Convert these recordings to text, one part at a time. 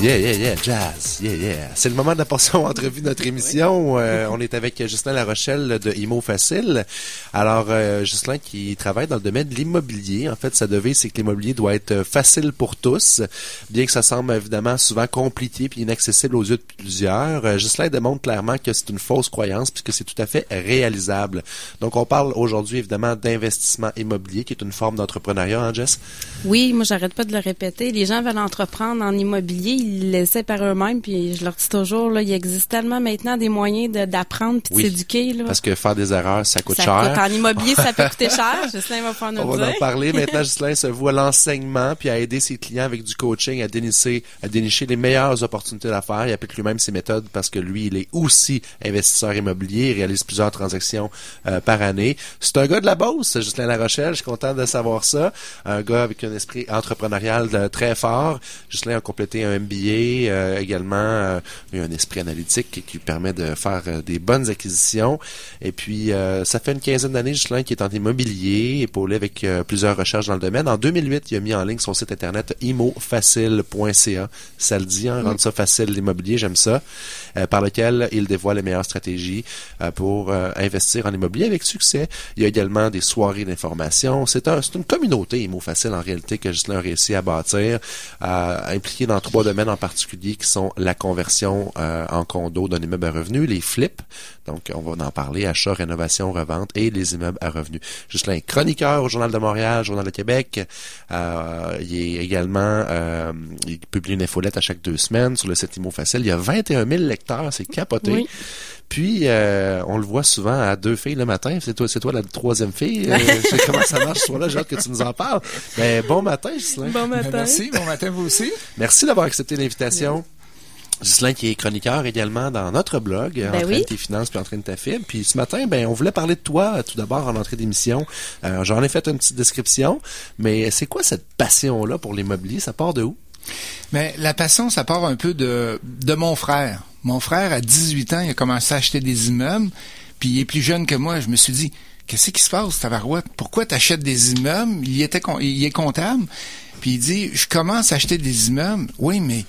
Yeah, yeah, yeah, jazz. Yeah, yeah. C'est le moment de la portion entrevue de notre émission. Euh, on est avec Justin Larochelle de Imo Facile. Alors, euh, Justin qui travaille dans le domaine de l'immobilier. En fait, sa devise, c'est que l'immobilier doit être facile pour tous, bien que ça semble évidemment souvent compliqué puis inaccessible aux yeux de plusieurs. Euh, Justin démontre clairement que c'est une fausse croyance puisque c'est tout à fait réalisable. Donc, on parle aujourd'hui évidemment d'investissement immobilier, qui est une forme d'entrepreneuriat, hein, Jess? Oui, moi, j'arrête pas de le répéter. Les gens veulent entreprendre en immobilier ils laissaient par eux-mêmes. Puis je leur dis toujours, là, il existe tellement maintenant des moyens d'apprendre puis de s'éduquer. Parce que faire des erreurs, ça coûte cher. en immobilier, ça peut coûter cher. Justin va pouvoir nous On va en parler. Maintenant, Justin se voit à l'enseignement puis à aider ses clients avec du coaching à dénicher, à dénicher les meilleures opportunités d'affaires. Il applique lui-même ses méthodes parce que lui, il est aussi investisseur immobilier. Il réalise plusieurs transactions euh, par année. C'est un gars de la bosse, Justin Larochelle. Je suis content de savoir ça. Un gars avec un esprit entrepreneurial euh, très fort. Justin a complété un MBA euh, également euh, un esprit analytique qui permet de faire euh, des bonnes acquisitions. Et puis, ça fait une quinzaine d'années, Justin, qui est en immobilier, épaulé avec plusieurs recherches dans le domaine. En 2008, il a mis en ligne son site internet imofacile.ca. Ça le dit, hein, rendre ça facile l'immobilier, j'aime ça. par lequel il dévoile les meilleures stratégies pour investir en immobilier avec succès. Il y a également des soirées d'information. C'est un, une communauté Imo Facile en réalité que Justin a réussi à bâtir, impliqué dans trois domaines en particulier qui sont la conversion euh, en condo d'un immeuble à revenus, les flips, donc on va en parler, achat, rénovation, revente et les immeubles à revenus. Juste un chroniqueur au Journal de Montréal, Journal de Québec, euh, il est également, euh, il publie une infolette à chaque deux semaines sur le site Imo Facile. Il y a 21 000 lecteurs, c'est capoté. Puis, euh, on le voit souvent à deux filles le matin. C'est toi, c'est toi la troisième fille? Euh, je sais comment ça marche, toi là. J'ai hâte que tu nous en parles. Ben, bon matin, Gislain. Bon matin. merci. Bon matin, vous aussi. Merci d'avoir accepté l'invitation. Gislain qui est chroniqueur également dans notre blog, ben Entraîne tes finances puis Entraîne ta fibre. Puis ce matin, ben on voulait parler de toi tout d'abord en entrée d'émission. Euh, J'en ai fait une petite description, mais c'est quoi cette passion-là pour l'immobilier? Ça part de où? Mais la passion, ça part un peu de, de mon frère. Mon frère, à 18 ans, il a commencé à acheter des immeubles, puis il est plus jeune que moi. Je me suis dit, qu'est-ce qui se passe, Tavarouette? Pourquoi tu achètes des immeubles? Il, était, il est comptable. Puis il dit, je commence à acheter des immeubles. Oui, mais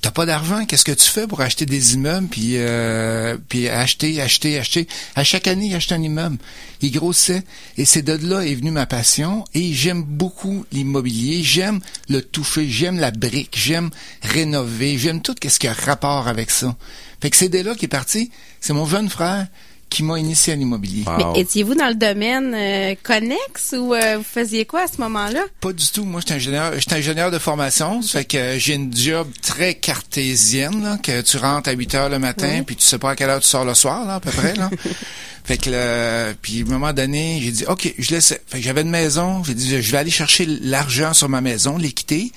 t'as pas d'argent, qu'est-ce que tu fais pour acheter des immeubles? Puis euh, puis acheter, acheter, acheter. À chaque année, il achète un immeuble. Il grossait et c'est de là est venue ma passion et j'aime beaucoup l'immobilier, j'aime le toucher, j'aime la brique, j'aime rénover, j'aime tout ce qui a rapport avec ça. Fait que c'est de là qui est parti. C'est mon jeune frère qui m'a initié à l'immobilier. Mais étiez-vous dans le domaine euh, connexe ou euh, vous faisiez quoi à ce moment-là? Pas du tout. Moi, j'étais ingénieur, j'étais ingénieur de formation. Ça fait que j'ai une job très cartésienne, là, que tu rentres à 8 heures le matin, puis tu sais pas à quelle heure tu sors le soir, là, à peu près, là. fait que, là, puis à un moment donné, j'ai dit, OK, je laisse. Fait que j'avais une maison. J'ai dit, je vais aller chercher l'argent sur ma maison, l'équité,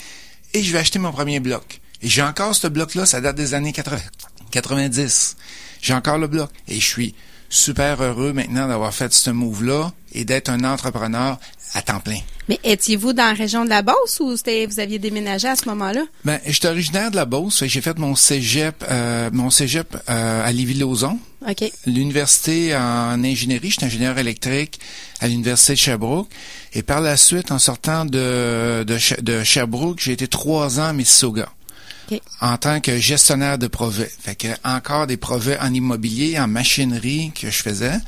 et je vais acheter mon premier bloc. Et j'ai encore ce bloc-là, ça date des années 80, 90. J'ai encore le bloc. Et je suis super heureux maintenant d'avoir fait ce move-là et d'être un entrepreneur à temps plein. Mais étiez-vous dans la région de la Beauce ou vous aviez déménagé à ce moment-là? Ben, je suis originaire de la Beauce. J'ai fait mon cégep, euh, mon cégep euh, à Lévis-Lauzon. OK. L'université en ingénierie, j'étais ingénieur électrique à l'université de Sherbrooke. Et par la suite, en sortant de, de, de Sherbrooke, j'ai été trois ans à Mississauga en tant que gestionnaire de projets. Fait que encore des projets en immobilier, en machinerie que je faisais.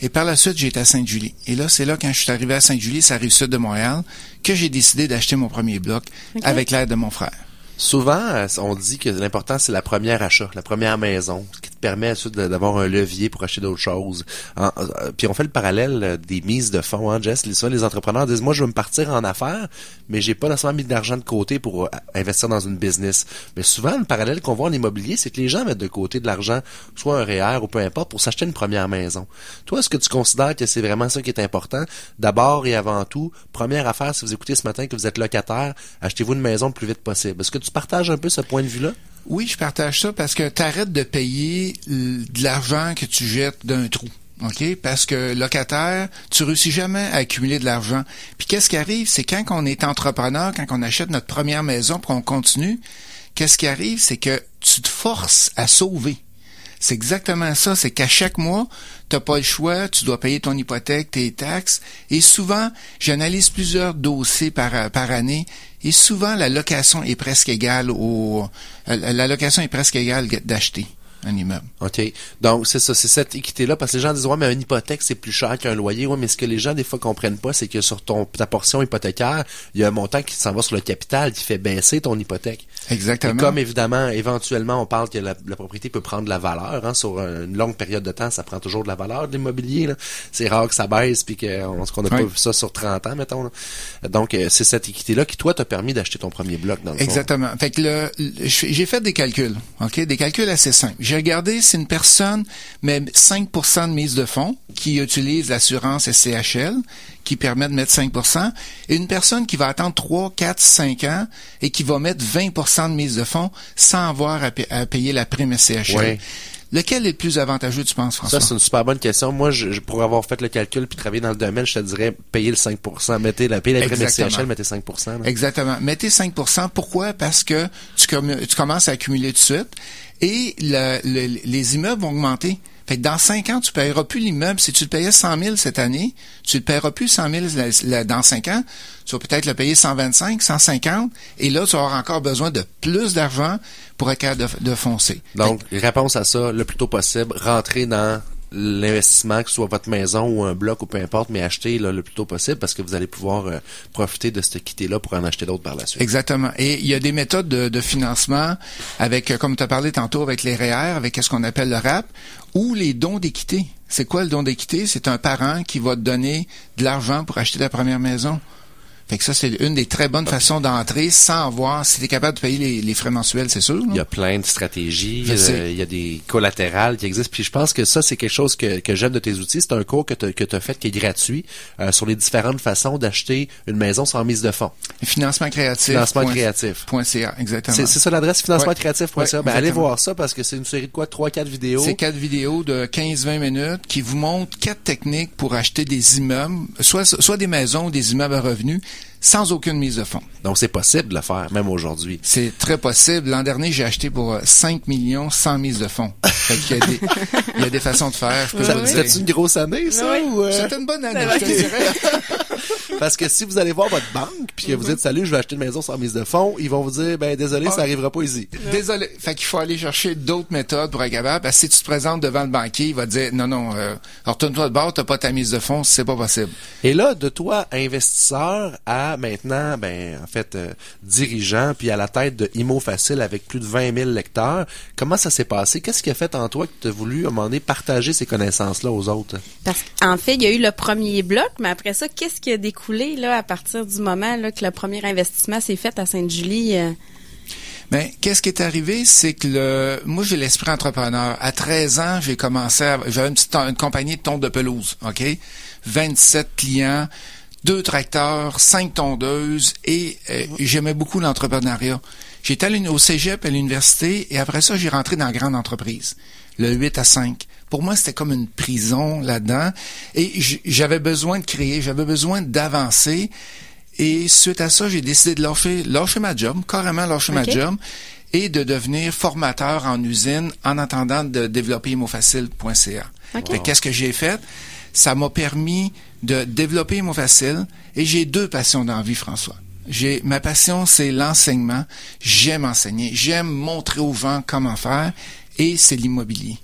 Et par la suite, j'ai été à Sainte-Julie. Et là, c'est là, quand je suis arrivé à Sainte-Julie, ça arrive sud de Montréal, que j'ai décidé d'acheter mon premier bloc avec l'aide de mon frère. Souvent, euh, on dit que l'important, c'est la première achat, la première maison, permet d'avoir un levier pour acheter d'autres choses. Euh, puis on fait le parallèle euh, des mises de fonds, hein, Jess? Les, les entrepreneurs disent, moi, je veux me partir en affaires, mais j'ai pas nécessairement mis d'argent de côté pour investir dans une business. Mais souvent, le parallèle qu'on voit en immobilier, c'est que les gens mettent de côté de l'argent, soit un REER ou peu importe, pour s'acheter une première maison. Toi, est-ce que tu considères que c'est vraiment ça qui est important? D'abord et avant tout, première affaire, si vous écoutez ce matin que vous êtes locataire, achetez-vous une maison le plus vite possible. Est-ce que tu partage un peu ce point de vue-là? Oui, je partage ça parce que tu arrêtes de payer de l'argent que tu jettes d'un trou. OK? Parce que locataire, tu réussis jamais à accumuler de l'argent. Puis qu'est-ce qui arrive? C'est quand on est entrepreneur, quand on achète notre première maison pour qu'on continue, qu'est-ce qui arrive? C'est que tu te forces à sauver. C'est exactement ça. C'est qu'à chaque mois, t'as pas le choix, tu dois payer ton hypothèque, tes taxes. Et souvent, j'analyse plusieurs dossiers par, par année. Et souvent, la location est presque égale au, la location est presque égale d'acheter un immeuble. OK. Donc, c'est ça, c'est cette équité-là, parce que les gens disent, ouais, mais une hypothèque, c'est plus cher qu'un loyer. Ouais, mais ce que les gens, des fois, comprennent pas, c'est que sur ton, ta portion hypothécaire, il y a un montant qui s'en va sur le capital qui fait baisser ton hypothèque. Exactement. Et comme évidemment, éventuellement, on parle que la, propriété peut prendre de la valeur, hein, sur une longue période de temps, ça prend toujours de la valeur de l'immobilier. C'est rare que ça baisse puis qu'on qu'on n'a pas vu ça sur 30 ans, mettons. Donc, euh, c'est cette équité-là qui, toi, t'a permis d'acheter ton premier bloc dans le Exactement. Fait que le, j'ai fait des calculs, OK? Des calculs assez simples. J'ai regardé si une personne met 5% de mise de fonds qui utilise l'assurance SCHL, qui permet de mettre 5 et une personne qui va attendre 3, 4, 5 ans et qui va mettre 20% de mise de fonds sans avoir à, payer la prime SCHL. Lequel est le plus avantageux, tu penses, François? Ça, c'est une super bonne question. Moi, je, pour avoir fait le calcul puis travailler dans le domaine, je te dirais payer le 5% Mettez la, payer la SCHL, mettez 5% Exactement. Mettez 5% Pourquoi? Parce que tu, tu commences à accumuler tout de suite et les immeubles vont augmenter. Fait que dans cinq ans, tu paieras plus l'immeuble. Si tu le payais 100 000 cette année, tu le paieras plus 100 000 dans cinq ans. Tu vas peut-être le payer 125, 150. Et là, tu auras encore besoin de plus d'argent pour être capable de, de foncer. Donc, réponse à ça, le plus tôt possible, rentrer dans l'investissement, que ce soit votre maison ou un bloc ou peu importe, mais acheter le plus tôt possible parce que vous allez pouvoir euh, profiter de cette quitté-là pour en acheter d'autres par la suite. Exactement. Et il y a des méthodes de, financement avec, euh, comme tu as parlé tantôt, avec les REER, e avec ce qu'on appelle le RAP, ou les dons d'équité. C'est quoi le don d'équité? C'est un parent qui va te donner de l'argent pour acheter ta première maison. Fait que ça, c'est une des très bonnes façons d'entrer sans avoir, si tu es capable de payer les, frais mensuels, c'est sûr. Il y a plein de stratégies, euh, il y a des collatérales qui existent. Puis je pense que ça, c'est quelque chose que, que j'aime de tes outils. C'est un cours que tu as fait qui est gratuit euh, sur les différentes façons d'acheter une maison sans mise de fonds. Financement créatif. Financement créatif. .ca, exactement. C'est ça l'adresse financementcréatif.ca. ben, allez voir ça parce que c'est une série de quoi? Trois, quatre vidéos? C'est quatre vidéos de 15-20 minutes qui vous montrent quatre techniques pour acheter des immeubles, soit, soit des maisons ou des immeubles à revenus sans aucune mise de fonds. Donc, c'est possible de le faire, même aujourd'hui. C'est très possible. L'an dernier, j'ai acheté pour 5 euh, millions sans mise de fonds. il, y a des, il y a des façons de faire. C'était une grosse année, ça? Euh? C'était une bonne année, je te dirais. Parce que si vous allez voir votre banque, puis que vous dites, salut, je vais acheter une maison sans mise de fonds, ils vont vous dire, ben, désolé, ça ah. arrivera pas ici. Désolé. Fait qu'il faut aller chercher d'autres méthodes pour être capable. Parce que si tu te présentes devant le banquier, il va te dire, non, non, euh, retourne-toi de bord, t'as pas ta mise de fonds, c'est pas possible. Et là, de toi, investisseur, à maintenant, ben, en fait, euh, dirigeant, puis à la tête de Imo Facile avec plus de 20 000 lecteurs, comment ça s'est passé? Qu'est-ce qui a fait en toi que tu as voulu, à un moment donné, partager ces connaissances-là aux autres? Parce qu'en fait, il y a eu le premier bloc, mais après ça, qu'est-ce qui a à partir du moment, que le premier investissement s'est fait à Sainte-Julie? Euh? Ben, qu'est-ce qui est arrivé, c'est que le, moi, j'ai l'esprit entrepreneur. À 13 ans, j'ai commencé à, j'avais une compagnie de tonte de pelouse, OK? 27 clients, deux tracteurs, cinq tondeuses et euh, j'aimais beaucoup l'entrepreneuriat. J'étais au cégep à l'université et après ça, j'ai rentré dans la grande entreprise, le 8 à 5. Pour moi, c'était comme une prison là-dedans et j'avais besoin de créer, j'avais besoin d'avancer. Et suite à ça, j'ai décidé de lâcher, lâcher ma job, carrément lâcher ma job et de devenir formateur en usine en attendant de développer imofacile.ca. Qu'est-ce que j'ai fait? Ça m'a permis de développer mon facile et j'ai deux passions dans la vie, François. J'ai ma passion, c'est l'enseignement. J'aime enseigner, j'aime montrer aux gens comment faire et c'est l'immobilier.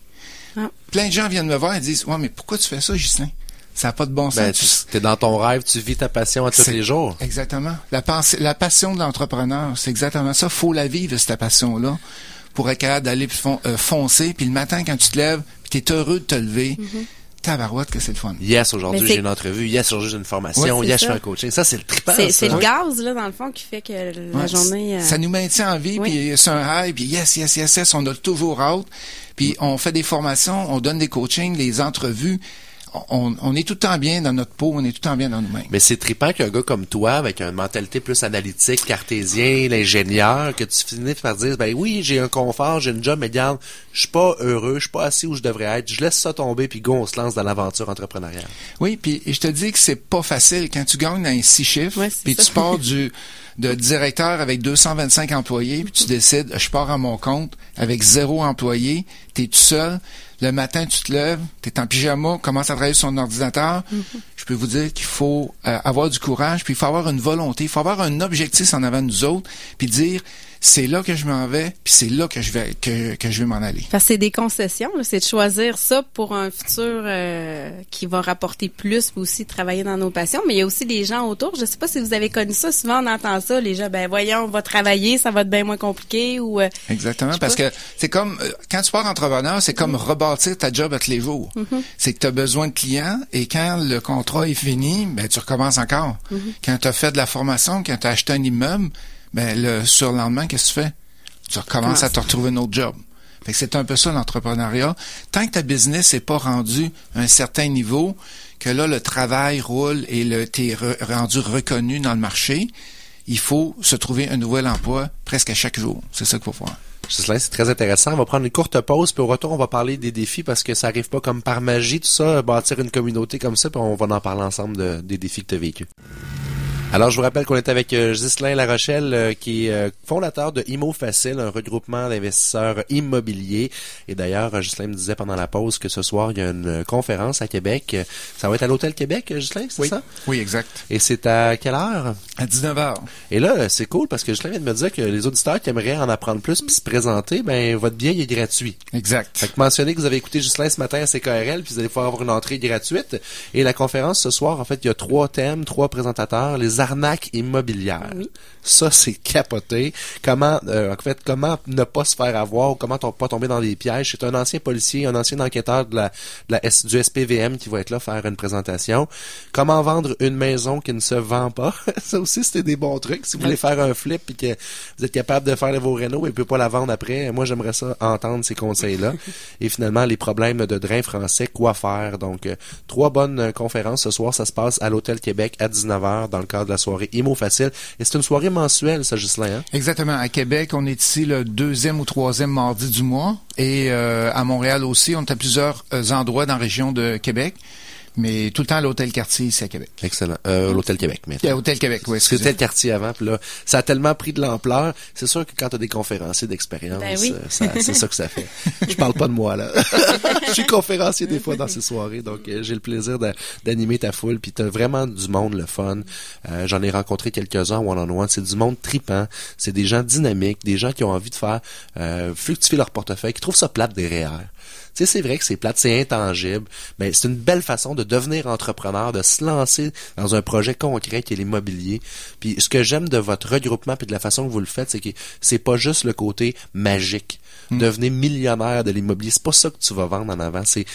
Ah. Plein de gens viennent me voir et disent "Ouais, mais pourquoi tu fais ça, Gislain ça n'a pas de bon ben, sens. tu es dans ton rêve, tu vis ta passion à tous les jours. Exactement. La, la passion de l'entrepreneur, c'est exactement ça. faut la vivre, cette passion-là, pour être capable d'aller euh, foncer. Puis le matin, quand tu te lèves, tu es heureux de te lever, mm-hmm tabarouette que c'est le fun. Yes, aujourd'hui j'ai une entrevue, yes, aujourd'hui j'ai une formation, yes, je fais un coaching. Ça, c'est le trippant. C'est le gaz, là, dans le fond, qui fait que la journée... Euh, ça nous maintient en vie, puis c'est un high, puis yes, yes, yes, yes, on a toujours hâte. Puis on fait des formations, on donne des coachings, les entrevues on, est tout le temps bien dans notre peau, on est tout le temps bien dans nous-mêmes. Mais c'est trippant qu'un gars comme toi, avec une mentalité plus analytique, cartésien, l'ingénieur, que tu finis par dire, ben oui, j'ai un confort, j'ai une job, mais regarde, je suis pas heureux, je suis pas assis où je devrais être, je laisse ça tomber, puis go, on se lance dans l'aventure entrepreneuriale. Oui, puis je te dis que c'est pas facile quand tu gagnes dans les six chiffres, puis tu pars du de directeur avec 225 employés, puis tu décides, je pars à mon compte avec zéro employé, tu es tout seul, le matin, tu te lèves, tu es en pyjama, commences à travailler sur son ordinateur. Mm-hmm. Je peux vous dire qu'il faut euh, avoir du courage, puis il faut avoir une volonté, il faut avoir un objectif en avant de nous autres, puis dire c'est là que je m'en vais, puis c'est là que je vais que, que je vais m'en aller. C'est des concessions, c'est de choisir ça pour un futur euh, qui va rapporter plus, puis aussi travailler dans nos passions. Mais il y a aussi des gens autour. Je sais pas si vous avez connu ça. Souvent on entend ça, les gens, ben voyons, on va travailler, ça va être bien moins compliqué ou. Euh, Exactement, parce que c'est comme euh, quand tu pars entrepreneur, c'est comme mm-hmm. rebâtir ta job à tous les jours. Mm-hmm. C'est que tu as besoin de clients et quand le contrat est fini, ben tu recommences encore. Mm-hmm. Quand tu as fait de la formation, quand tu as acheté un immeuble ben le surlendemain, qu'est-ce que tu fais? Tu recommences à te retrouver un autre job. Fait que c'est un peu ça l'entrepreneuriat. Tant que ta business n'est pas rendu à un certain niveau, que là, le travail roule et le, t'es rendu reconnu dans le marché, il faut se trouver un nouvel emploi presque à chaque jour. C'est ça qu'il faut faire. c'est très intéressant. On va prendre une courte pause, puis au retour, on va parler des défis parce que ça arrive pas comme par magie, tout ça, bâtir une communauté comme ça, puis on va en parler ensemble des défis que tu as vécu. Alors, je vous rappelle qu'on est avec euh, Ghislain Larochelle, euh, qui est euh, fondateur de Imo Facile, un regroupement d'investisseurs immobiliers. Et d'ailleurs, Ghislain me disait pendant la pause que ce soir, il y a une conférence à Québec. Ça va être à l'Hôtel Québec, Ghislain, c'est oui. ça? Oui, exact. Et c'est à quelle heure? À 19h. Et là, c'est cool parce que Ghislain vient de me dire que les auditeurs qui aimeraient en apprendre plus puis se présenter, ben votre billet est gratuit. Exact. Fait que mentionnez que vous avez écouté Ghislain ce matin à CKRL, puis vous allez pouvoir avoir une entrée gratuite. Et la conférence ce soir, en fait, il y a trois thèmes, trois présentateurs. Les arnaques immobilières. Ça, c'est capoté. Comment, euh, en fait, comment ne pas se faire avoir ou comment pas tomber dans les pièges? C'est un ancien policier, un ancien enquêteur de la, de la du SPVM qui va être là faire une présentation. Comment vendre une maison qui ne se vend pas? ça aussi, c'était des bons trucs. Si vous voulez faire un flip et que vous êtes capable de faire vos rénaux et puis pas la vendre après, moi, j'aimerais ça entendre ces conseils-là. et finalement, les problèmes de drain français, quoi faire? Donc, euh, trois bonnes euh, conférences ce soir. Ça se passe à l'Hôtel Québec à 19h dans le cadre de la soirée Imo Facile. Et c'est une soirée mensuelle, ça, Gislain. Hein? Exactement. À Québec, on est ici le deuxième ou troisième mardi du mois. Et euh, à Montréal aussi, on est à plusieurs euh, endroits dans la région de Québec mais tout le temps à l'hôtel quartier ici à Québec. Excellent. Euh, l'hôtel Québec maintenant. L'hôtel Québec, oui. C'était le quartier avant, puis là, ça a tellement pris de l'ampleur. C'est sûr que quand tu as des conférenciers d'expérience, ben euh, c'est ça que ça fait. Je parle pas de moi là. Je suis conférencier des fois dans ces soirées, donc euh, j'ai le plaisir d'animer ta foule, puis tu as vraiment du monde le fun. Euh, j'en ai rencontré quelques-uns one-on-one. C'est du monde tripant. C'est des gens dynamiques, des gens qui ont envie de faire fluctuer leur portefeuille, qui trouvent ça plate derrière sais, c'est vrai que c'est plate, c'est intangible, mais c'est une belle façon de devenir entrepreneur, de se lancer dans un projet concret qui est l'immobilier. Puis ce que j'aime de votre regroupement puis de la façon que vous le faites, c'est que c'est pas juste le côté magique. Hmm. Devenez millionnaire de l'immobilier, c'est pas ça que tu vas vendre en avant, c'est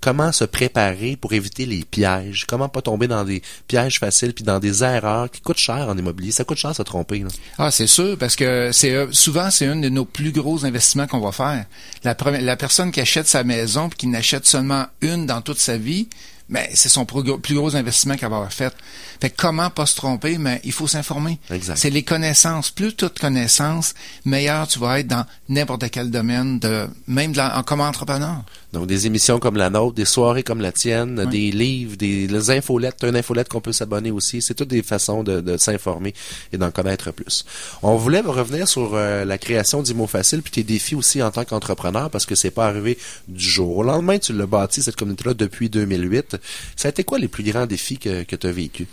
comment se préparer pour éviter les pièges, comment pas tomber dans des pièges faciles puis dans des erreurs qui coûtent cher en immobilier. Ça coûte cher se tromper. Là. Ah, c'est sûr, parce que c'est euh, souvent c'est un de nos plus gros investissements qu'on va faire. La, la personne qui achète sa maison puis qui n'achète seulement une dans toute sa vie, mais c'est son plus gros investissement qu'elle va avoir fait. Fait comment pas se tromper, mais il faut s'informer. C'est les connaissances. Plus de connaissances, meilleur tu vas être dans n'importe quel domaine, de même en, comme entrepreneur. Donc, des émissions comme la nôtre, des soirées comme la tienne, des livres, des les infolettes, une infolette qu'on peut s'abonner aussi. C'est toutes des façons de, s'informer et d'en connaître plus. On voulait revenir sur euh, la création d'Imo Facile puis tes défis aussi en tant qu'entrepreneur parce que c'est pas arrivé du jour au lendemain. Tu l'as bâti, cette communauté-là, depuis 2008. Ça a été quoi les plus grands défis que, tu as vécu?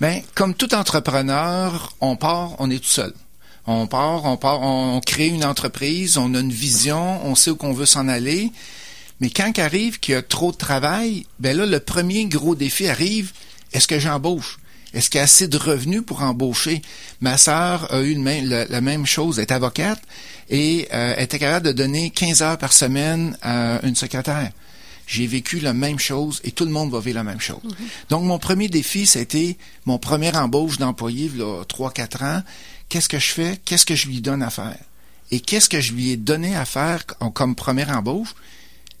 Ben, comme tout entrepreneur, on part, on est tout seul. On part, on part, on crée une entreprise, on a une vision, on sait où qu'on veut s'en aller. Mais quand arrive qu'il y a trop de travail, ben là, le premier gros défi arrive, est-ce que j'embauche? Est-ce qu'il y a assez de revenus pour embaucher? Ma sœur a eu la, même chose, elle est avocate, et euh, était capable de donner 15 heures par semaine à une secrétaire. J'ai vécu la même chose et tout le monde va vivre la même chose. Mhm. Donc, mon premier défi, c'était mon premier embauche d'employé, il y a 3-4 ans. Qu'est-ce que je fais? Qu'est-ce que je lui donne à faire? Et qu'est-ce que je lui ai donné à faire comme première embauche?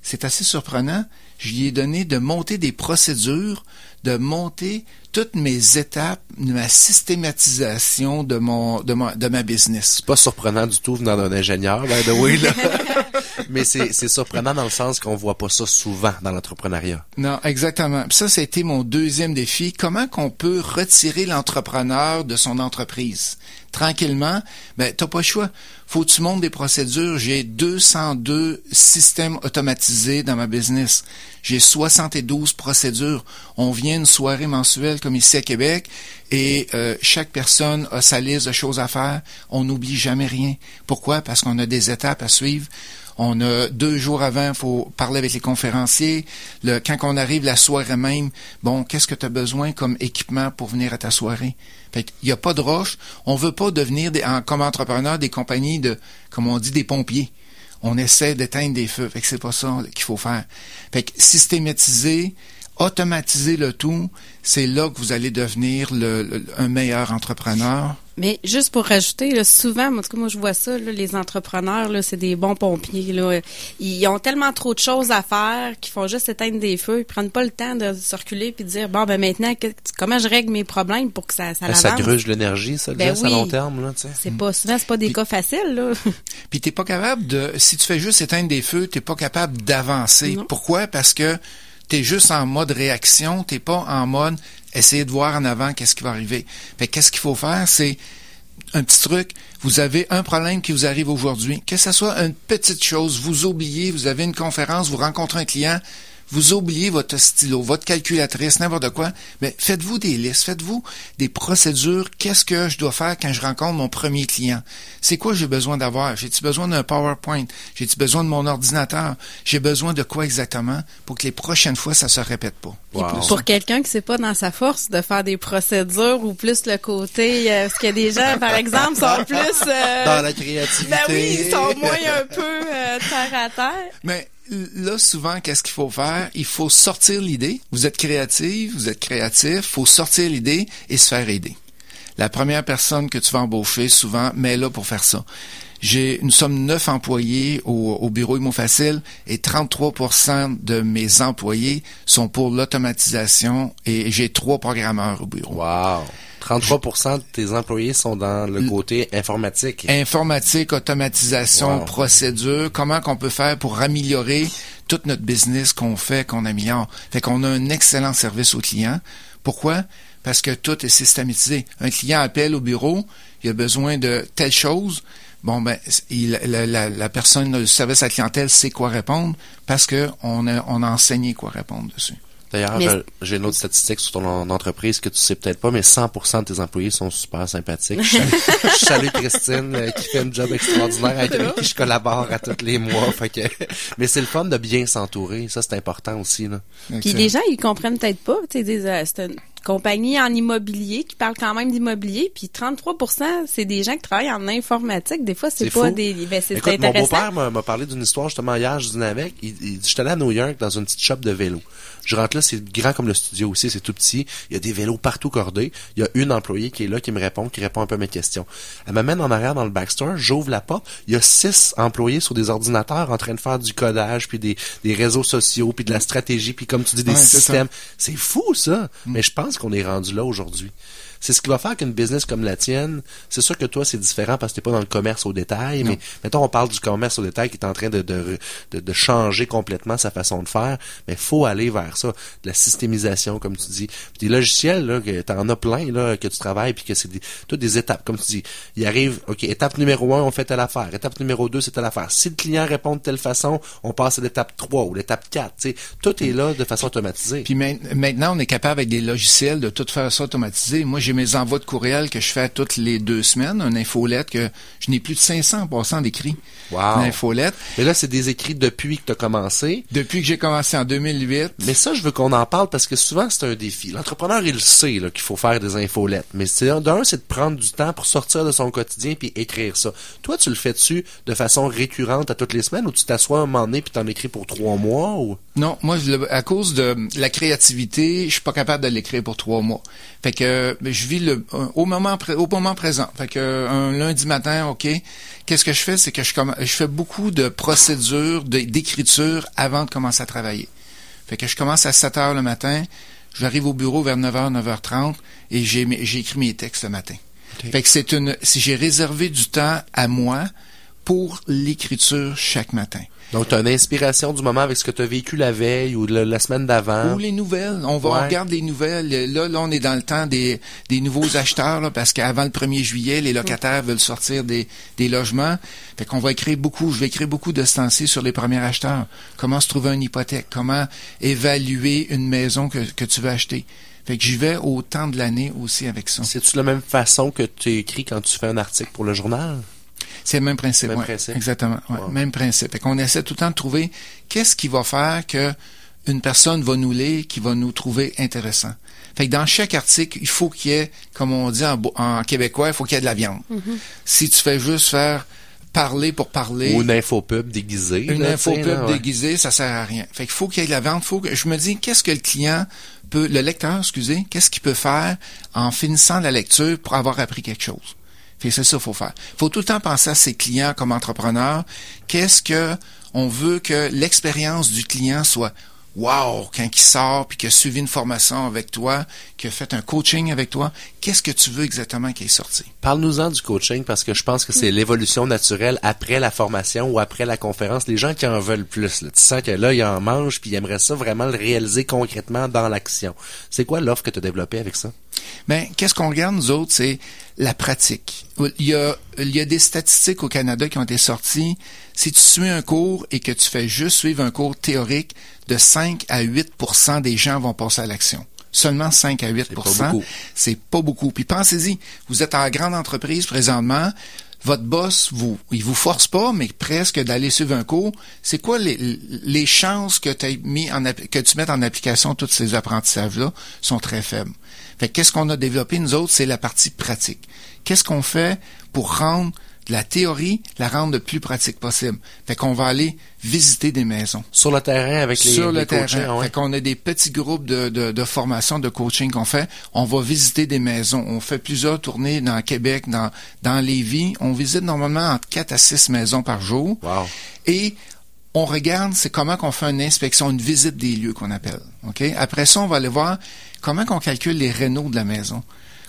c'est assez surprenant. Je lui ai donné de monter des procédures, de monter toutes mes étapes, ma systématisation de mon de, ma, de ma business. C'est pas surprenant du tout venant d'un ingénieur, by the way, là. Mais c'est surprenant dans le sens qu'on voit pas ça souvent dans l'entrepreneuriat. Non, exactement. Puis ça, c'était mon deuxième défi. Comment qu'on peut retirer l'entrepreneur de son entreprise? Tranquillement, ben, t'as pas le choix. Faut que tu des procédures. J'ai 202 systèmes automatisés dans ma business. J'ai 72 procédures. On vient une soirée mensuelle comme ici à Québec et euh, chaque personne a sa liste de choses à faire. On n'oublie jamais rien. Pourquoi? Parce qu'on a des étapes à suivre. On a deux jours avant, il faut parler avec les conférenciers. Quand on arrive la soirée même, bon, qu'est-ce que tu as besoin comme équipement pour venir à ta soirée? Fait il n'y a pas de roche. On veut pas devenir des, comme entrepreneur des compagnies comme on dit, des pompiers. On essaie d'éteindre des feux. Fait que c'est pas ça qu'il faut faire. Fait que systématiser, automatiser le tout, c'est là que vous allez devenir un meilleur entrepreneur. Mais juste pour rajouter, là, souvent, moi, moi je vois ça, là, les entrepreneurs, là, c'est des bons pompiers. Là. Ils ont tellement trop de choses à faire qu'ils font juste éteindre des feux. Ils prennent pas le temps de circuler puis de dire bon ben maintenant comment je règle mes problèmes pour que ça ça ben, Ça gruge l'énergie, ça, ben à long terme. Là, c'est pas souvent c'est pas des cas faciles. Là. puis t'es pas capable de si tu fais juste éteindre des feux, t'es pas capable d'avancer. Pourquoi? Parce que tu es juste en mode réaction, t'es pas en mode essayer de voir en avant qu'est-ce qui va arriver. Fait qu'est-ce qu'il faut faire, c'est un petit truc. Vous avez un problème qui vous arrive aujourd'hui, que ce soit une petite chose, vous oubliez, vous avez une conférence, vous rencontrez un client, vous oubliez votre stylo, votre calculatrice, n'importe quoi, mais faites-vous des listes, faites-vous des procédures. Qu'est-ce que je dois faire quand je rencontre mon premier client? C'est quoi j'ai besoin d'avoir? J'ai-tu besoin d'un PowerPoint? J'ai-tu besoin de mon ordinateur? J'ai besoin de quoi exactement pour que les prochaines fois, ça se répète pas? Pour quelqu'un qui sait pas dans sa force de faire des procédures ou plus le côté, euh, parce qu'il y a des gens, par exemple, sont plus... Euh, dans la créativité. Ben oui, ils sont moins un peu euh, terre à terre. Mais là, souvent, qu'est-ce qu'il faut faire? Il faut sortir l'idée. Vous êtes créatif, vous êtes créatif, faut sortir l'idée et se faire aider. La première personne que tu vas embaucher, souvent, met là pour faire ça. J'ai, nous sommes neuf employés au, au bureau Imo Facile et 33% de mes employés sont pour l'automatisation et j'ai trois programmeurs au bureau. Wow. 33% de tes employés sont dans le côté informatique. Informatique, automatisation, procédure. Comment qu'on peut faire pour améliorer tout notre business qu'on fait, qu'on améliore? Fait qu'on a un excellent service aux clients. Pourquoi? Parce que tout est systématisé. Un client appelle au bureau, il a besoin de telle chose. Bon, ben, il, la, la, personne du service à la clientèle sait quoi répondre parce que on a, on a enseigné quoi répondre dessus. D'ailleurs, j'ai une autre statistique sur ton entreprise que tu sais peut-être pas, mais 100% de tes employés sont super sympathiques. Je salue, Christine euh, qui fait un job extraordinaire avec qui je collabore à tous les mois. Fait que... Mais c'est le fun de bien s'entourer. Ça, c'est important aussi. Là. Puis les gens, ils comprennent peut-être pas. Tu sais, euh, c'est compagnie en immobilier qui parle quand même d'immobilier. Puis 33% c'est des gens qui travaillent en informatique. Des fois, c'est pas des... Ben, c'est Écoute, mon beau-père m'a parlé d'une histoire justement hier. Je dînais avec. Il, il, j'étais allé à New York dans une petite shop de vélo. Je rentre là, c'est grand comme le studio aussi, c'est tout petit. Il y a des vélos partout cordés. Il y a une employée qui est là, qui me répond, qui répond un peu à mes questions. Elle m'amène en arrière dans le backstore, j'ouvre la porte. Il y a six employés sur des ordinateurs en train de faire du codage, puis des, des réseaux sociaux, puis de la stratégie, puis comme tu dis, des systèmes. C'est fou, ça. Mm. Mais je pense qu'on est rendu là aujourd'hui. C'est ce qui va faire qu'une business comme la tienne, c'est sûr que toi, c'est différent parce que t'es pas dans le commerce au détail, mais mettons, on parle du commerce au détail qui est en train de, de, de, changer complètement sa façon de faire, mais faut aller vers ça, de la systémisation, comme tu dis. Puis des logiciels, là, que t'en as plein, là, que tu travailles, puis que c'est des, toutes des étapes, comme tu dis. Il arrive, OK, étape numéro un, on fait telle affaire. Étape numéro deux, c'est telle affaire. Si le client répond de telle façon, on passe à l'étape 3 ou l'étape 4. sais Tout est là de façon automatisée. Puis maintenant, on est capable avec des logiciels de tout faire ça automatisé. Moi, j'ai mes envois de courriel que je fais toutes les deux semaines, un infolette que je n'ai plus de 500 d'écrits. Wow. Une infolette. Mais là, c'est des écrits depuis que tu as commencé. Depuis que j'ai commencé en 2008. Mais ça, je veux qu'on en parle parce que souvent, c'est un défi. L'entrepreneur, il sait qu'il faut faire des infolettes. Mais d'un, c'est de prendre du temps pour sortir de son quotidien puis écrire ça. Toi, tu le fais-tu de façon récurrente à toutes les semaines ou tu t'assois un moment donné puis t'en écris pour trois mois ou? Non, moi, à cause de la créativité, je suis pas capable de l'écrire pour trois mois. Fait que je vis le au moment au moment présent. Fait que un lundi matin, ok. Qu'est-ce que je fais, c'est que je je fais beaucoup de procédures d'écriture avant de commencer à travailler. Fait que je commence à 7 heures le matin, j'arrive au bureau vers 9h, 9h30 et j'ai, écrit mes textes le matin. Fait que c'est une, si j'ai réservé du temps à moi pour l'écriture chaque matin. Donc, tu as une inspiration du moment avec ce que tu as vécu la veille ou le- la semaine d'avant. Ou les nouvelles. On va, Ouais. on regarde les nouvelles. Là, là, on est dans le temps des, des nouveaux acheteurs, là, parce qu'avant le 1er juillet, les locataires veulent sortir des, des logements. Fait qu'on va écrire beaucoup, je vais écrire beaucoup de temps-ci sur les premiers acheteurs. Comment se trouver une hypothèque? Comment évaluer une maison que, que tu veux acheter? Fait que j'y vais au temps de l'année aussi avec ça. C'est-tu de la même façon que tu écris quand tu fais un article pour le journal? C'est le même principe. Même ouais. principe. Exactement. ouais, Wow. Même principe. Fait qu'on essaie tout le temps de trouver qu'est-ce qui va faire que une personne va nous lire, qui va nous trouver intéressant. Fait que dans chaque article, il faut qu'il y ait, comme on dit en, québécois, il faut qu'il y ait de la viande. Si tu fais juste faire parler pour parler, Ou une infopub déguisée. une là, tu info sais, pub là, ouais. déguisée, ça sert à rien. Fait qu'il faut qu'il y ait de la vente. Faut que je me dis qu'est-ce que le client peut, le lecteur, excusez, qu'est-ce qu'il peut faire en finissant la lecture pour avoir appris quelque chose? C'est ça qu'il faut faire. faut tout le temps penser à ses clients comme entrepreneur. Qu'est-ce que on veut que l'expérience du client soit Wow, quand il sort puis qu'il a suivi une formation avec toi, qu'il a fait un coaching avec toi, qu'est-ce que tu veux exactement qu'il est sorti? Parle-nous-en du coaching parce que je pense que c'est l'évolution naturelle après la formation ou après la conférence. Les gens qui en veulent plus, là. tu sens que là, ils en mangent puis ils aimeraient ça vraiment le réaliser concrètement dans l'action. C'est quoi l'offre que tu as développée avec ça? Ben, qu'est-ce qu'on regarde, nous autres, c'est la pratique. Il y, a, il y a des statistiques au Canada qui ont été sorties. Si tu suis un cours et que tu fais juste suivre un cours théorique, de 5 à 8% des gens vont passer à l'action. Seulement 5 à 8 C'est pas pas beaucoup. Puis pensez-y, vous êtes en grande entreprise présentement, votre boss, vous, il vous force pas, mais presque d'aller suivre un cours. C'est quoi les, les chances que, mis en, que tu mettes en application tous ces apprentissages-là sont très faibles. Fait que qu'est-ce qu'on a développé, nous autres, c'est la partie pratique. Qu'est-ce qu'on fait pour rendre la théorie, la rendre le plus pratique possible? Fait qu'on va aller visiter des maisons Sur le terrain avec les, sur les le terrain. ouais. Fait qu'on a des petits groupes de, de, de formation, de coaching qu'on fait. On va visiter des maisons. On fait plusieurs tournées dans Québec, dans, dans Lévis. On visite normalement entre 4 à 6 maisons par jour. Wow. Et on regarde, c'est comment qu'on fait une inspection, une visite des lieux qu'on appelle. OK? Après ça, on va aller voir comment qu'on calcule les rénaux de la maison.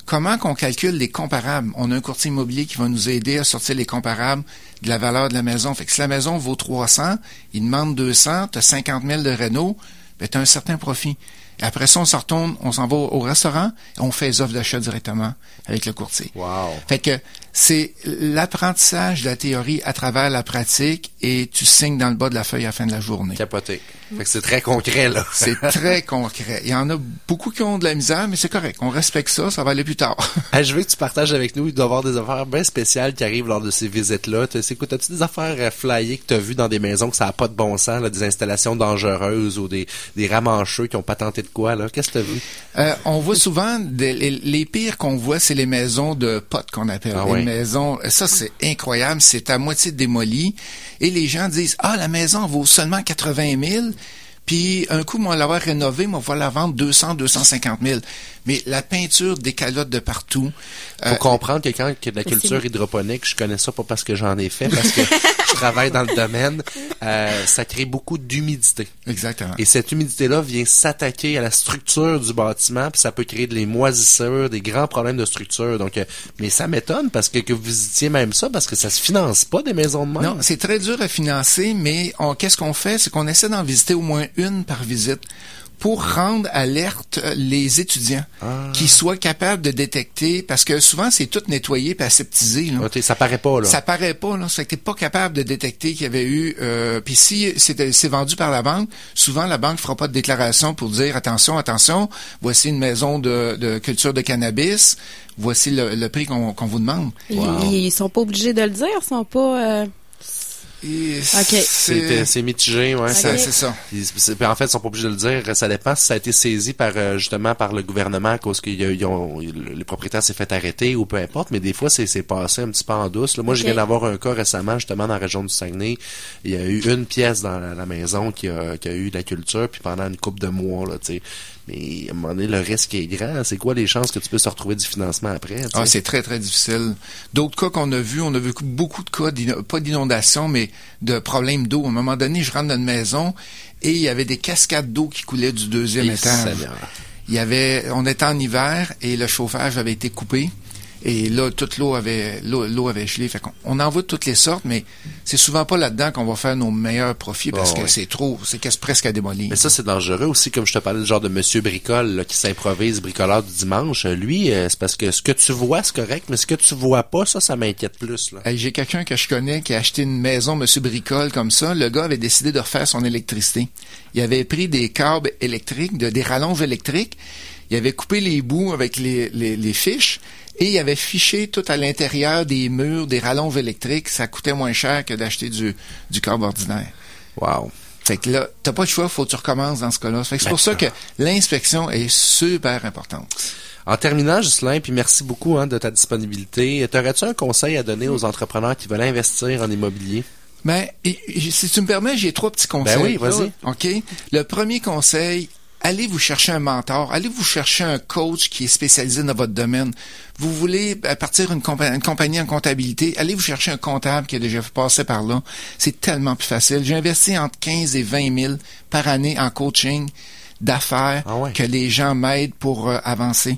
Comment qu'on calcule les comparables? On a un courtier immobilier qui va nous aider à sortir les comparables de la valeur de la maison. Fait que si la maison vaut 300, il demande 200, tu as 50 000 de rénaux, ben tu as un certain profit. Et après ça, on s'en retourne, on s'en va au restaurant et on fait les offres d'achat directement avec le courtier. Wow. Fait que c'est l'apprentissage de la théorie à travers la pratique et tu signes dans le bas de la feuille à la fin de la journée. Capoté. Fait que c'est très concret, là. C'est très concret. Il y en a beaucoup qui ont de la misère, mais c'est correct. On respecte ça, ça va aller plus tard. Hey, je veux que tu partages avec nous. Il doit y avoir des affaires bien spéciales qui arrivent lors de ces visites-là. Tu sais, écoute, as-tu des affaires euh, flyées que tu as vues dans des maisons que ça n'a pas de bon sens, là, des installations dangereuses ou des, des ramancheux qui ont pas tenté de quoi, là? Qu'est-ce que tu as vu? Euh, on voit souvent, des- les, les pires qu'on voit, c'est les maisons de potes qu'on appelle. Ah ouais. Maisons, ça c'est incroyable, c'est à moitié démoli. Et les gens disent, ah, la maison vaut seulement 80 000. Puis un coup, on va l'avoir rénovée, on va la vendre 200, 250 000. Mais la peinture décalote de partout. Faut Euh, comprendre que quand il y a de la culture hydroponique, je connais ça pas parce que j'en ai fait, parce que je travaille dans le domaine, euh, ça crée beaucoup d'humidité. exactement. Et cette humidité-là vient s'attaquer à la structure du bâtiment, puis ça peut créer des moisissures, des grands problèmes de structure. Donc, euh, mais ça m'étonne parce que, que vous visitiez même ça, parce que ça se finance pas des maisons de même. Non, c'est très dur à financer, mais qu'est-ce qu'on fait? C'est qu'on essaie d'en visiter au moins une par visite pour rendre alerte euh, les étudiants Ah. qui soient capables de détecter, parce que souvent c'est tout nettoyé et aseptisé. Là. Ok, ça paraît pas, là. Ça paraît pas, là. Ça fait que t'es pas capable de détecter qu'il y avait eu. Euh, Puis si c'est c'est vendu par la banque, souvent la banque fera pas de déclaration pour dire attention, attention, voici une maison de, de culture de cannabis, voici le, le prix qu'on vous demande. Ils, Wow. ils sont pas obligés de le dire, ils sont pas. euh, Ok. C'est mitigé, ouais. c'est ça. En fait, ils sont pas obligés de le dire. Ça dépend si ça a été saisi par euh, justement par le gouvernement à cause que le propriétaire s'est fait arrêter ou peu importe. Mais des fois, c'est c'est passé un petit peu en douce. là. Moi, je viens d'avoir un cas récemment justement dans la région du Saguenay. Il y a eu une pièce dans la, la maison qui a, qui a eu de la culture puis pendant une couple de mois là, tu sais. Mais à un moment donné, le risque est grand. C'est quoi les chances que tu puisses retrouver du financement après? Ah, c'est très, très difficile. D'autres cas qu'on a vus, on a vu beaucoup de cas, pas d'inondation, mais de problèmes d'eau. À un moment donné, je rentre dans une maison et il y avait des cascades d'eau qui coulaient du deuxième Et étage. Seigneur. Il y avait, on était en hiver et le chauffage avait été coupé. Et là, toute l'eau avait, l'eau, avait gelé. Fait qu'on on en voit toutes les sortes, mais c'est souvent pas là-dedans qu'on va faire nos meilleurs profits parce Oh, que c'est trop, c'est presque à démolir. Mais ça, c'est dangereux aussi, comme je te parlais, le genre de monsieur bricole là, qui s'improvise bricoleur du dimanche. Euh, Lui, euh, c'est parce que ce que tu vois, c'est correct, mais ce que tu vois pas, ça, ça m'inquiète plus. Hey, J'ai quelqu'un que je connais qui a acheté une maison, Monsieur Bricole, comme ça. Le gars avait décidé de refaire son électricité. Il avait pris des câbles électriques, de, des rallonges électriques. Il avait coupé les bouts avec les, les, les fiches et il avait fiché tout à l'intérieur des murs, des rallonges électriques. Ça coûtait moins cher que d'acheter du, du câble ordinaire. Wow. Fait que là, t'as pas le choix, faut que tu recommences dans ce cas-là. Fait que c'est pour ça que l'inspection est super importante. En terminant, Ghislain, puis merci beaucoup hein, de ta disponibilité. T'aurais-tu un conseil à donner aux entrepreneurs qui veulent investir en immobilier? Ben, et- et si tu me permets, j'ai trois petits conseils. Ben oui, vas-y. OK? Le premier conseil, allez vous chercher un mentor, allez vous chercher un coach qui est spécialisé dans votre domaine. Vous voulez euh, partir une, compa- une compagnie en comptabilité, allez vous chercher un comptable qui a déjà passé par là. C'est tellement plus facile. J'ai investi entre 15 et 20 000 par année en coaching d'affaires Ah ouais. que les gens m'aident pour euh, avancer.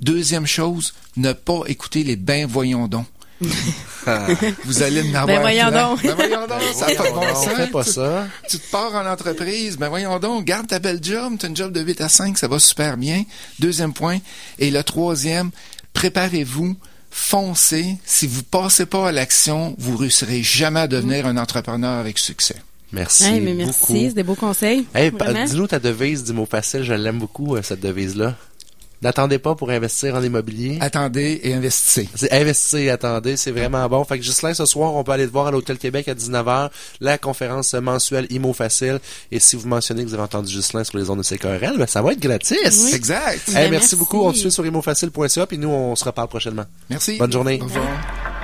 Deuxième chose, ne pas écouter les ben voyons donc. Vous allez en avoir Ben voyons plein. donc. Ben voyons donc, ça n'a pas de bon On sens. fait pas ça. Tu te pars en entreprise, ben voyons donc, garde ta belle job, tu as une job de 8 à 5, ça va super bien. Deuxième point. Et le troisième, préparez-vous, foncez. Si vous passez pas à l'action, vous réussirez jamais à devenir un entrepreneur avec succès. Merci. Hey, mais merci, beaucoup. c'est des beaux conseils. Hey, dis-nous ta devise du mot facile. Je l'aime beaucoup, euh, cette devise-là. N'attendez pas pour investir en immobilier. Attendez et investissez. C'est investir et attendez, c'est vraiment bon. Fait que Ghislain, ce soir, on peut aller te voir à l'Hôtel Québec à 19h, la conférence mensuelle IMO Facile. Et si vous mentionnez que vous avez entendu Ghislain sur les ondes de CKRL, ben, ça va être gratis. Exact. Hey, Ben, merci, merci. beaucoup. On te suit sur imofacile.ca puis nous, on se reparle prochainement. Merci. Bonne journée. Au revoir.